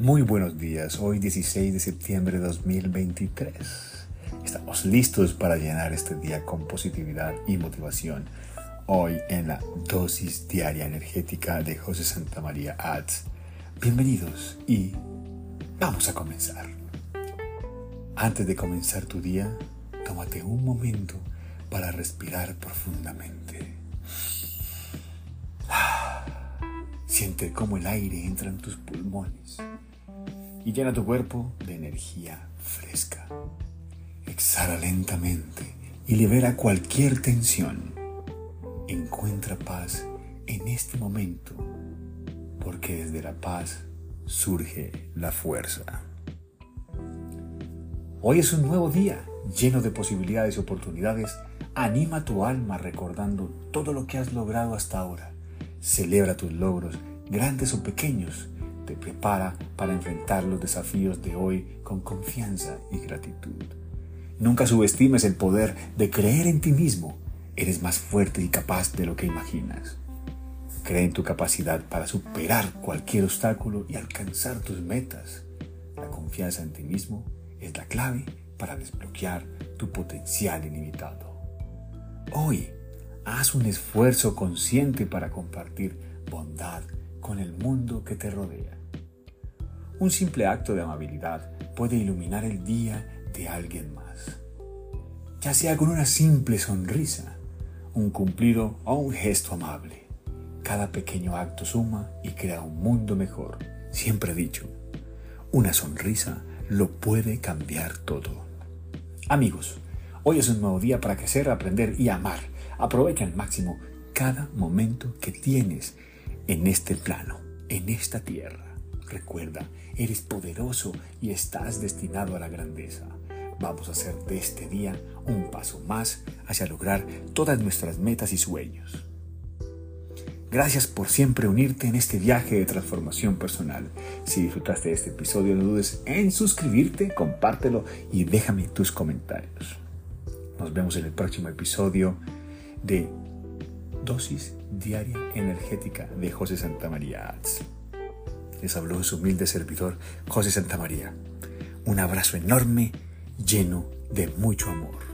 Muy buenos días, hoy 16 de septiembre de 2023. Estamos listos para llenar este día con positividad y motivación. Hoy en la dosis diaria energética de José Santa María Ads. Bienvenidos y vamos a comenzar. Antes de comenzar tu día, tómate un momento para respirar profundamente. Siente cómo el aire entra en tus pulmones y llena tu cuerpo de energía fresca. Exhala lentamente y libera cualquier tensión. Encuentra paz en este momento, porque desde la paz surge la fuerza. Hoy es un nuevo día lleno de posibilidades y oportunidades. Anima tu alma recordando todo lo que has logrado hasta ahora. Celebra tus logros, grandes o pequeños, te prepara para enfrentar los desafíos de hoy con confianza y gratitud. Nunca subestimes el poder de creer en ti mismo. Eres más fuerte y capaz de lo que imaginas. Cree en tu capacidad para superar cualquier obstáculo y alcanzar tus metas. La confianza en ti mismo es la clave para desbloquear tu potencial ilimitado. Hoy, haz un esfuerzo consciente para compartir bondad con el mundo que te rodea. Un simple acto de amabilidad puede iluminar el día de alguien más. Ya sea con una simple sonrisa, un cumplido o un gesto amable. Cada pequeño acto suma y crea un mundo mejor. Siempre dicho, una sonrisa lo puede cambiar todo. Amigos, hoy es un nuevo día para crecer, aprender y amar. Aprovecha al máximo cada momento que tienes en este plano, en esta tierra. Recuerda, eres poderoso y estás destinado a la grandeza. Vamos a hacer de este día un paso más hacia lograr todas nuestras metas y sueños. Gracias por siempre unirte en este viaje de transformación personal. Si disfrutaste de este episodio, no dudes en suscribirte, compártelo y déjame tus comentarios. Nos vemos en el próximo episodio de Dosis Diaria Energética de José Santa María Ads les habló su humilde servidor José Santa María. Un abrazo enorme, lleno de mucho amor.